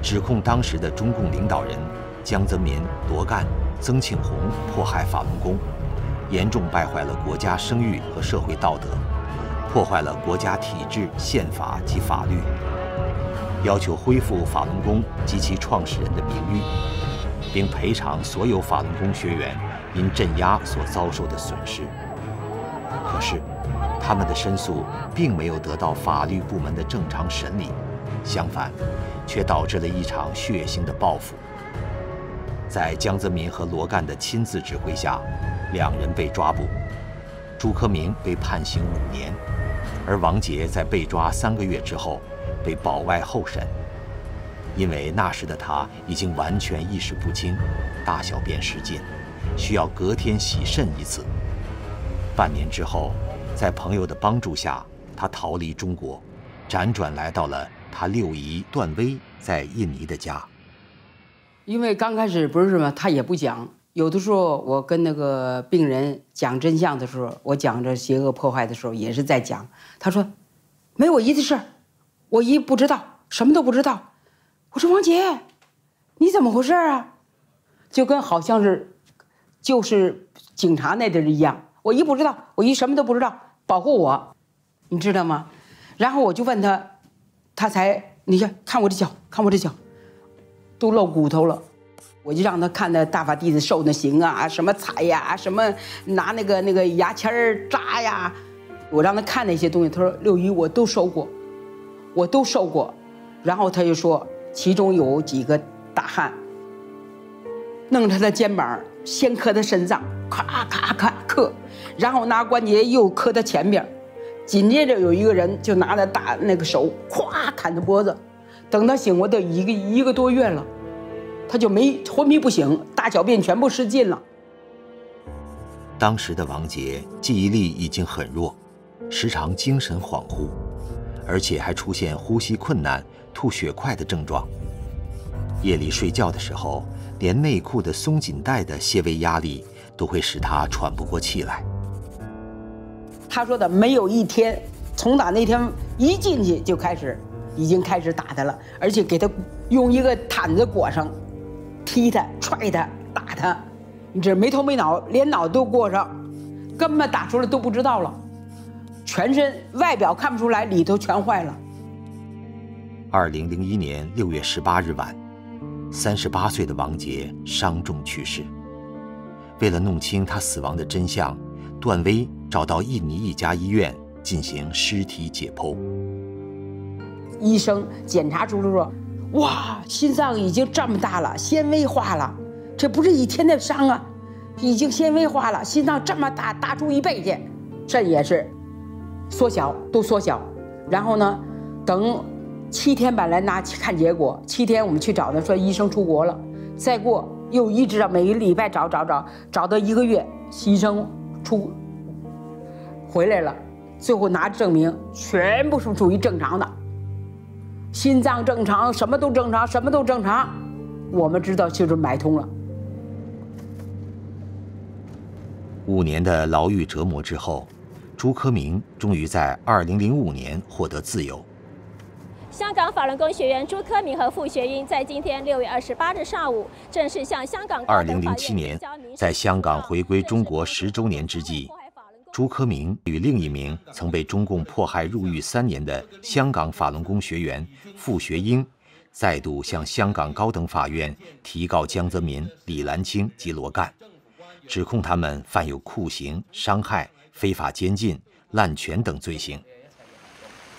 指控当时的中共领导人江泽民、罗干、曾庆红迫害法轮功。严重败坏了国家声誉和社会道德，破坏了国家体制、宪法及法律，要求恢复法轮功及其创始人的名誉，并赔偿所有法轮功学员因镇压所遭受的损失。可是，他们的申诉并没有得到法律部门的正常审理，相反，却导致了一场血腥的报复。在江泽民和罗干的亲自指挥下。两人被抓捕，朱科明被判刑五年，而王杰在被抓三个月之后被保外候审。因为那时的他已经完全意识不清，大小便失禁，需要隔天洗肾一次。半年之后，在朋友的帮助下，他逃离中国，辗转来到了他六姨段威在印尼的家。因为刚开始不是什么，他也不讲。有的时候，我跟那个病人讲真相的时候，我讲着邪恶破坏的时候，也是在讲。他说：“没我姨的事，我姨不知道，什么都不知道。”我说：“王杰，你怎么回事啊？就跟好像是就是警察那地儿一样。我一不知道，我一什么都不知道，保护我，你知道吗？然后我就问他，他才你看看我这脚，看我这脚，都露骨头了。我就让他看那大法弟子受那刑啊，什么踩呀，什么拿那个那个牙签扎呀，我让他看那些东西。他说：“六姨，我都受过，我都受过。”然后他就说，其中有几个大汉弄他的肩膀，先磕他身上，咔咔咔磕，然后拿关节又磕他前边，紧接着有一个人就拿着大那个手，咵砍他脖子。等他醒过都一个一个多月了。他就没昏迷不醒，大小便全部失禁了。当时的王杰记忆力已经很弱，时常精神恍惚，而且还出现呼吸困难、吐血块的症状。夜里睡觉的时候，连内裤的松紧带的些微压力都会使他喘不过气来。他说的没有一天，从打那天一进去就开始，已经开始打他了，而且给他用一个毯子裹上。踢他、踹他、打他，你这没头没脑，连脑都过上，根本打出来都不知道了。全身外表看不出来，里头全坏了。二零零一年六月十八日晚，三十八岁的王杰伤重去世。为了弄清他死亡的真相，段威找到印尼一家医院进行尸体解剖。医生检查出来说。哇，心脏已经这么大了，纤维化了，这不是一天的伤啊，已经纤维化了。心脏这么大，大出一倍去，肾也是缩小，都缩小。然后呢，等七天吧来拿看结果，七天我们去找他，说医生出国了。再过又一直到每个礼拜找找找，找到一个月，医生出回来了，最后拿证明，全部是属于正常的。心脏正常，什么都正常，什么都正常。我们知道就是买通了。五年的牢狱折磨之后，朱科明终于在2005年获得自由。香港法轮功学员朱科明和傅学英在今天六月二十八日上午正式向香港二零零七年，在香港回归中国十周年之际。朱科明与另一名曾被中共迫害入狱三年的香港法轮功学员傅学英，再度向香港高等法院提告江泽民、李兰清及罗干，指控他们犯有酷刑、伤害、非法监禁、滥权等罪行。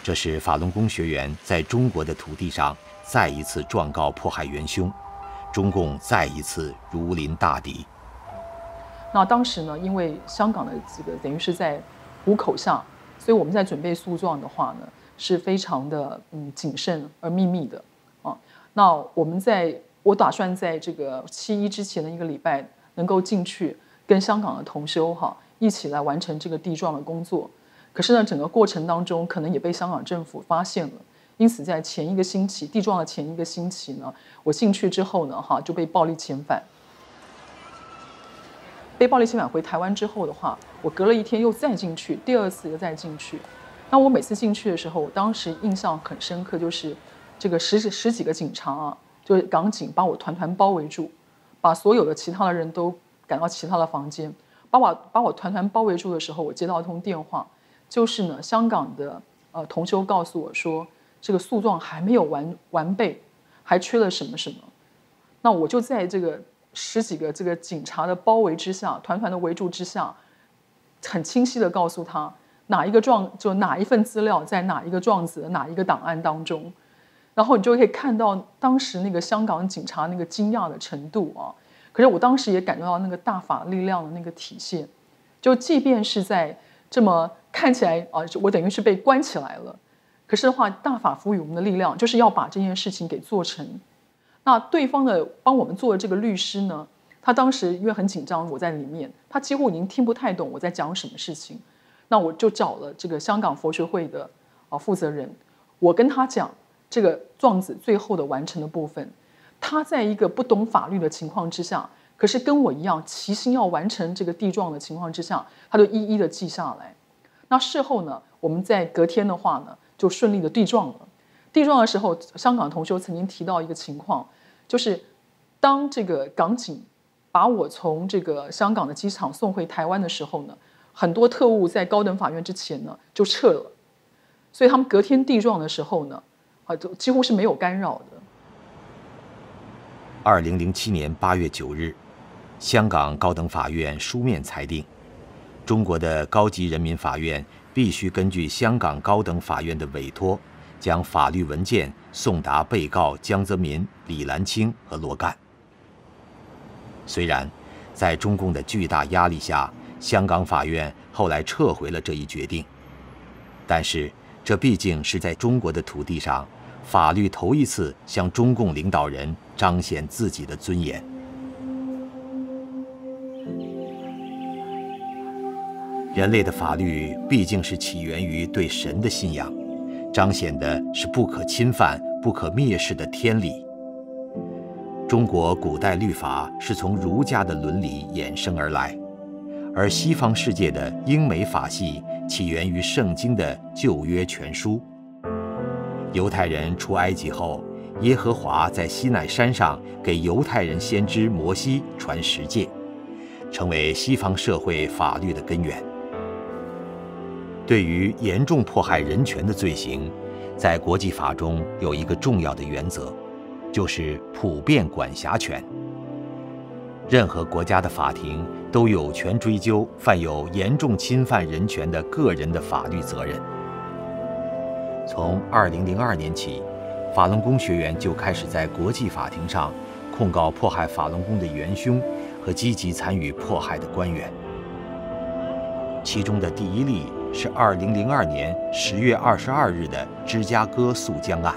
这是法轮功学员在中国的土地上再一次状告迫害元凶，中共再一次如临大敌。那当时呢，因为香港的这个等于是在虎口下，所以我们在准备诉状的话呢，是非常的嗯谨慎而秘密的啊。那我们在我打算在这个七一之前的一个礼拜，能够进去跟香港的同修哈一起来完成这个地状的工作。可是呢，整个过程当中可能也被香港政府发现了，因此在前一个星期地状的前一个星期呢，我进去之后呢哈就被暴力遣返。被暴力遣返回台湾之后的话，我隔了一天又再进去，第二次又再进去。那我每次进去的时候，我当时印象很深刻，就是这个十十几个警察啊，就是港警把我团团包围住，把所有的其他的人都赶到其他的房间，把我把我团团包围住的时候，我接到一通电话，就是呢，香港的呃同修告诉我说，这个诉状还没有完完备，还缺了什么什么。那我就在这个。十几个这个警察的包围之下，团团的围住之下，很清晰的告诉他哪一个状就哪一份资料在哪一个状子哪一个档案当中，然后你就可以看到当时那个香港警察那个惊讶的程度啊。可是我当时也感觉到那个大法力量的那个体现，就即便是在这么看起来啊，我等于是被关起来了，可是的话，大法赋予我们的力量就是要把这件事情给做成。那对方的帮我们做的这个律师呢，他当时因为很紧张，我在里面，他几乎已经听不太懂我在讲什么事情。那我就找了这个香港佛学会的啊负责人，我跟他讲这个状子最后的完成的部分。他在一个不懂法律的情况之下，可是跟我一样齐心要完成这个地状的情况之下，他就一一的记下来。那事后呢，我们在隔天的话呢，就顺利的地状了。地状的时候，香港同修曾经提到一个情况。就是当这个港警把我从这个香港的机场送回台湾的时候呢，很多特务在高等法院之前呢就撤了，所以他们隔天地状的时候呢，啊，就几乎是没有干扰的。二零零七年八月九日，香港高等法院书面裁定，中国的高级人民法院必须根据香港高等法院的委托，将法律文件送达被告江泽民、李兰清和罗干。虽然，在中共的巨大压力下，香港法院后来撤回了这一决定，但是这毕竟是在中国的土地上，法律头一次向中共领导人。彰显自己的尊严。人类的法律毕竟是起源于对神的信仰，彰显的是不可侵犯、不可蔑视的天理。中国古代律法是从儒家的伦理衍生而来，而西方世界的英美法系起源于圣经的旧约全书。犹太人出埃及后。耶和华在西奈山上给犹太人先知摩西传十诫，成为西方社会法律的根源。对于严重迫害人权的罪行，在国际法中有一个重要的原则，就是普遍管辖权。任何国家的法庭都有权追究犯有严重侵犯人权的个人的法律责任。从二零零二年起。法轮功学员就开始在国际法庭上控告迫害法轮功的元凶和积极参与迫害的官员。其中的第一例是2002年10月22日的芝加哥诉江案。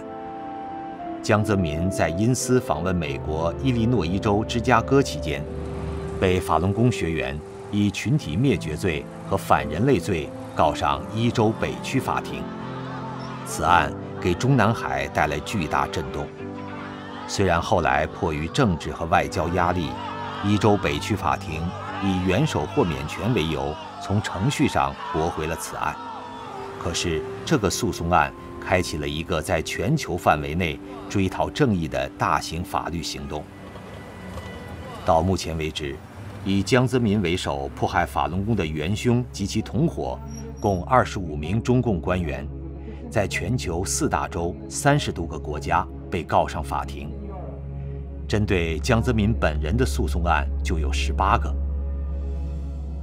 江泽民在因私访问美国伊利诺伊州芝加哥期间，被法轮功学员以群体灭绝罪和反人类罪告上伊州北区法庭。此案。给中南海带来巨大震动。虽然后来迫于政治和外交压力，伊州北区法庭以元首豁免权为由，从程序上驳回了此案。可是，这个诉讼案开启了一个在全球范围内追讨正义的大型法律行动。到目前为止，以江泽民为首迫害法轮功的元凶及其同伙，共二十五名中共官员。在全球四大洲三十多个国家被告上法庭，针对江泽民本人的诉讼案就有十八个。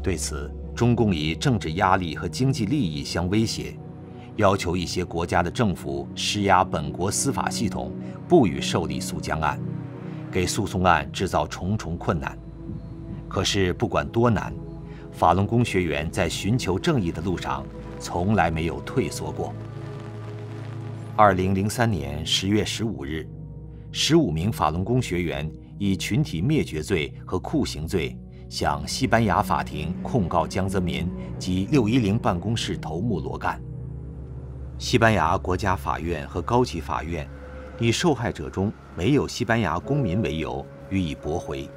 对此，中共以政治压力和经济利益相威胁，要求一些国家的政府施压本国司法系统，不予受理诉江案，给诉讼案制造重重困难。可是不管多难，法轮功学员在寻求正义的路上从来没有退缩过。二零零三年十月十五日，十五名法轮功学员以群体灭绝罪和酷刑罪向西班牙法庭控告江泽民及六一零办公室头目罗干。西班牙国家法院和高级法院以受害者中没有西班牙公民为由予以驳回。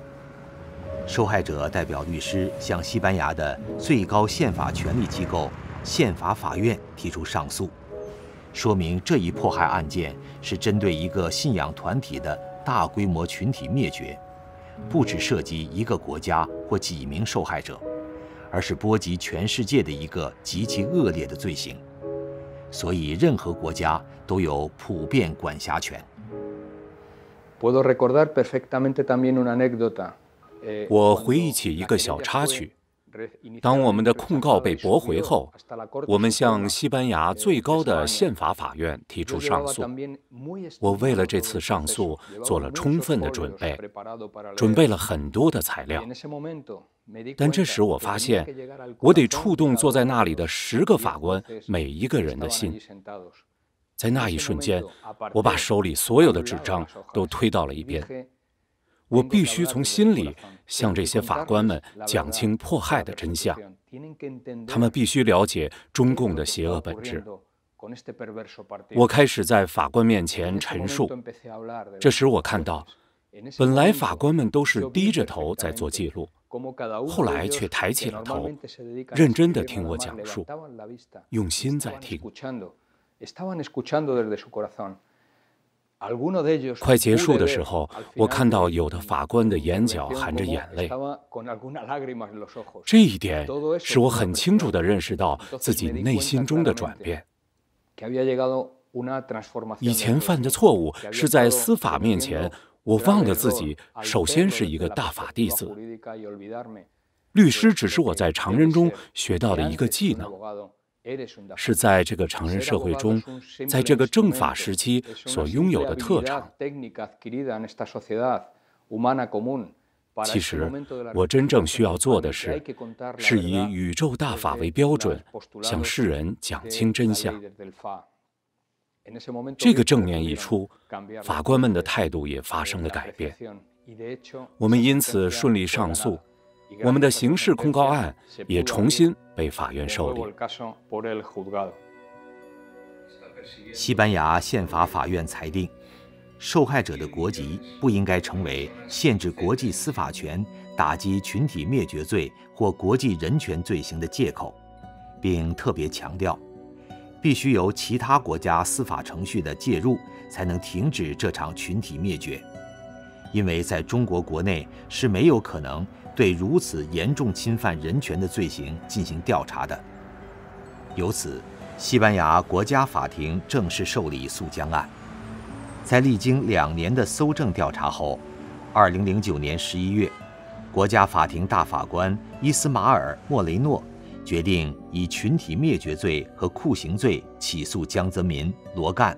受害者代表律师向西班牙的最高宪法权力机构宪法法院提出上诉。说明这一迫害案件是针对一个信仰团体的大规模群体灭绝，不只涉及一个国家或几名受害者，而是波及全世界的一个极其恶劣的罪行。所以，任何国家都有普遍管辖权。我回忆起一个小插曲。当我们的控告被驳回后，我们向西班牙最高的宪法法院提出上诉。我为了这次上诉做了充分的准备，准备了很多的材料。但这时我发现，我得触动坐在那里的十个法官每一个人的心。在那一瞬间，我把手里所有的纸张都推到了一边。我必须从心里向这些法官们讲清迫害的真相，他们必须了解中共的邪恶本质。我开始在法官面前陈述，这时我看到，本来法官们都是低着头在做记录，后来却抬起了头，认真地听我讲述，用心在听。快结束的时候，我看到有的法官的眼角含着眼泪，这一点使我很清楚地认识到自己内心中的转变。以前犯的错误是在司法面前，我忘了自己首先是一个大法弟子，律师只是我在常人中学到的一个技能。是在这个成人社会中，在这个政法时期所拥有的特长。其实，我真正需要做的是，是以宇宙大法为标准，向世人讲清真相。这个正面一出，法官们的态度也发生了改变。我们因此顺利上诉。我们的刑事控告案也重新被法院受理。西班牙宪法法院裁定，受害者的国籍不应该成为限制国际司法权、打击群体灭绝罪或国际人权罪行的借口，并特别强调，必须由其他国家司法程序的介入才能停止这场群体灭绝，因为在中国国内是没有可能。对如此严重侵犯人权的罪行进行调查的，由此，西班牙国家法庭正式受理诉江案。在历经两年的搜证调查后，2009年11月，国家法庭大法官伊斯马尔·莫雷诺决定以群体灭绝罪和酷刑罪起诉江泽民、罗干、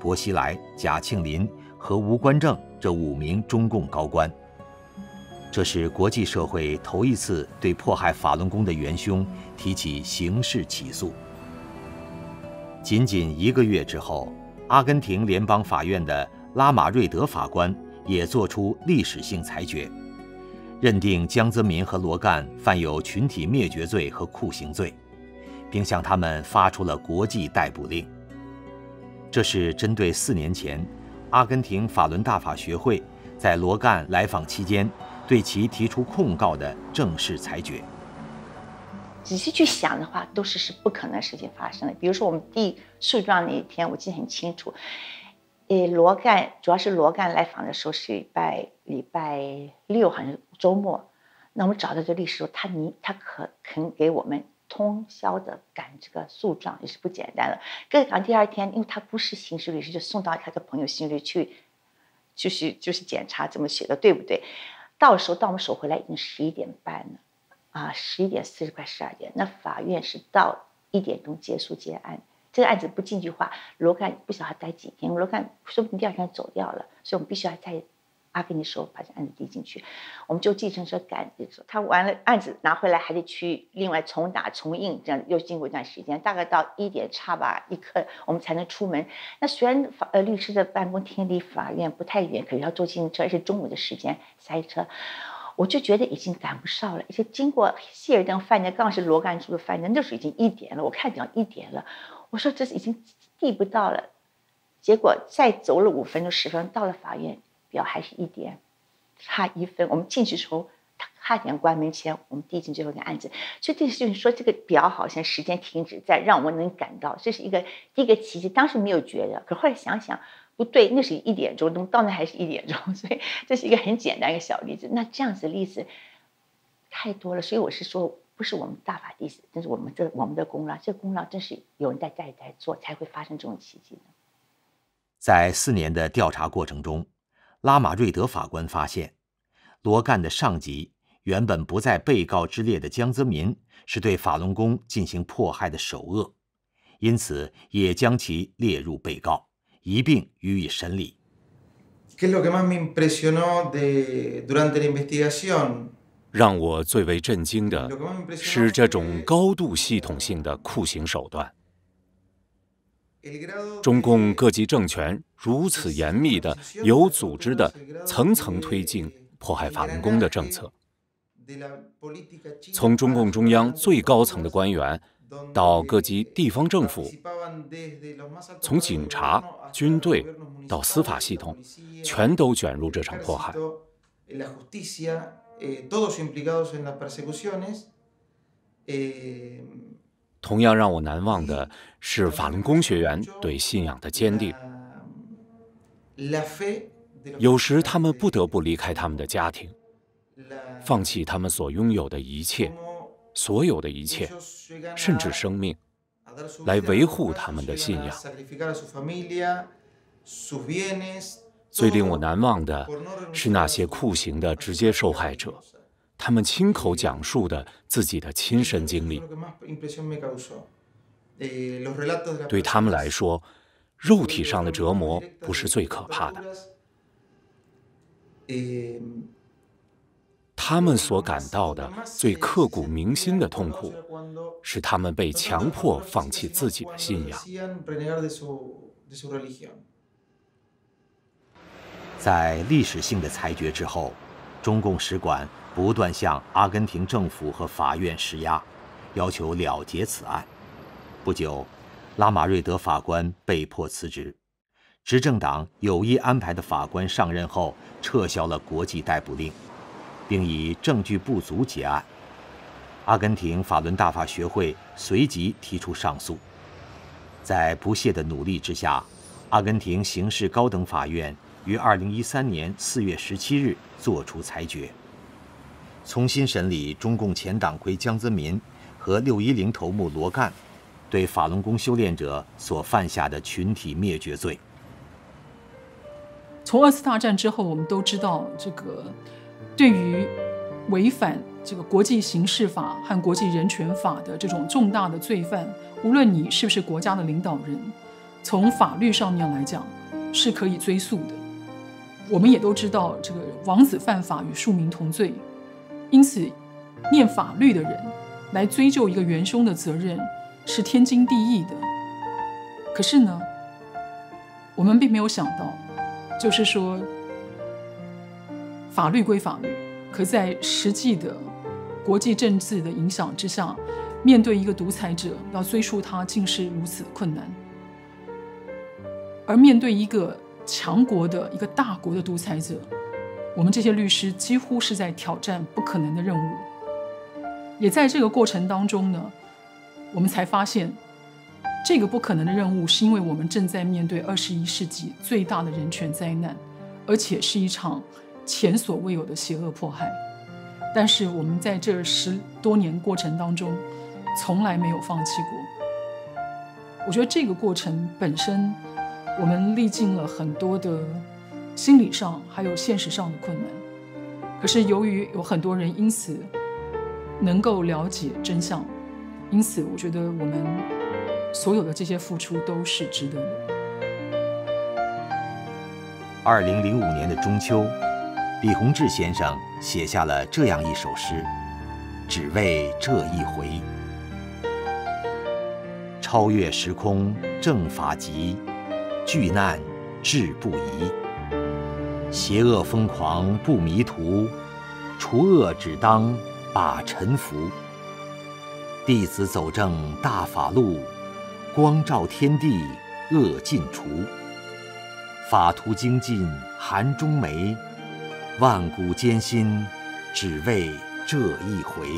薄熙来、贾庆林和吴官正这五名中共高官。这是国际社会头一次对迫害法轮功的元凶提起刑事起诉。仅仅一个月之后，阿根廷联邦法院的拉马瑞德法官也作出历史性裁决，认定江泽民和罗干犯有群体灭绝罪和酷刑罪，并向他们发出了国际逮捕令。这是针对四年前阿根廷法轮大法学会在罗干来访期间。对其提出控告的正式裁决。仔细去想的话，都是是不可能事情发生的。比如说，我们递诉状那一天，我记得很清楚。呃，罗干主要是罗干来访的时候是礼拜礼拜六，好像周末。那我们找到这律师，他你他可肯给我们通宵的赶这个诉状，也是不简单的。更赶第二天，因为他不是刑事律师，就送到他的朋友刑律去，就是就是检查怎么写的对不对。到时候到我们手回来已经十一点半了，啊，十一点四十快十二点。那法院是到一点钟结束结案。这个案子不进去的话，罗干不晓得待几天。罗干说不定第二天走掉了，所以我们必须要在阿根廷时候把这案子递进去。我们就计程车赶，他完了案子拿回来还得去另外重打重印，这样又经过一段时间，大概到一点差吧一刻，我们才能出门。那虽然法呃律师的办公厅离法院不太远，可是要坐计程车，而且中午的时间塞车，我就觉得已经赶不上了。而且经过希尔登饭店，刚好是罗干住的饭店，那时候已经一点了，我看到一点了。我说这是已经递不到了，结果再走了五分钟十分钟到了法院，表还是一点，差一分。我们进去时候，他差点关门前，我们递进最后一个案子。所以这就是说，这个表好像时间停止在，让我能感到，这是一个第一个奇迹。当时没有觉得，可后来想想不对，那是一点钟，到那还是一点钟，所以这是一个很简单一个小例子。那这样子例子太多了，所以我是说。不是我们大法弟子，这是我们这我们的功劳。这功劳真是有人在在在做，才会发生这种奇迹的。在四年的调查过程中，拉马瑞德法官发现，罗干的上级原本不在被告之列的江泽民是对法轮功进行迫害的首恶，因此也将其列入被告，一并予以审理。让我最为震惊的是这种高度系统性的酷刑手段。中共各级政权如此严密的、有组织的、层层推进迫害法轮功的政策，从中共中央最高层的官员到各级地方政府，从警察、军队到司法系统，全都卷入这场迫害。同样让我难忘的是法轮功学员对信仰的坚定。有时他们不得不离开他们的家庭，放弃他们所拥有的一切，所有的一切，甚至生命，来维护他们的信仰。最令我难忘的是那些酷刑的直接受害者，他们亲口讲述的自己的亲身经历。对他们来说，肉体上的折磨不是最可怕的，他们所感到的最刻骨铭心的痛苦，是他们被强迫放弃自己的信仰。在历史性的裁决之后，中共使馆不断向阿根廷政府和法院施压，要求了结此案。不久，拉马瑞德法官被迫辞职，执政党有意安排的法官上任后，撤销了国际逮捕令，并以证据不足结案。阿根廷法轮大法学会随即提出上诉。在不懈的努力之下，阿根廷刑事高等法院。于二零一三年四月十七日作出裁决，重新审理中共前党魁江泽民和六一零头目罗干对法轮功修炼者所犯下的群体灭绝罪。从二次大战之后，我们都知道，这个对于违反这个国际刑事法和国际人权法的这种重大的罪犯，无论你是不是国家的领导人，从法律上面来讲是可以追诉的。我们也都知道，这个王子犯法与庶民同罪，因此，念法律的人来追究一个元凶的责任是天经地义的。可是呢，我们并没有想到，就是说，法律归法律，可在实际的国际政治的影响之下，面对一个独裁者要追溯他，竟是如此困难。而面对一个。强国的一个大国的独裁者，我们这些律师几乎是在挑战不可能的任务。也在这个过程当中呢，我们才发现，这个不可能的任务是因为我们正在面对二十一世纪最大的人权灾难，而且是一场前所未有的邪恶迫害。但是我们在这十多年过程当中，从来没有放弃过。我觉得这个过程本身。我们历尽了很多的心理上还有现实上的困难，可是由于有很多人因此能够了解真相，因此我觉得我们所有的这些付出都是值得的。二零零五年的中秋，李洪志先生写下了这样一首诗：“只为这一回，超越时空正法极。”巨难志不移，邪恶疯狂不迷途，除恶只当把臣服。弟子走正大法路，光照天地恶尽除。法图精进寒中梅，万古艰辛只为这一回。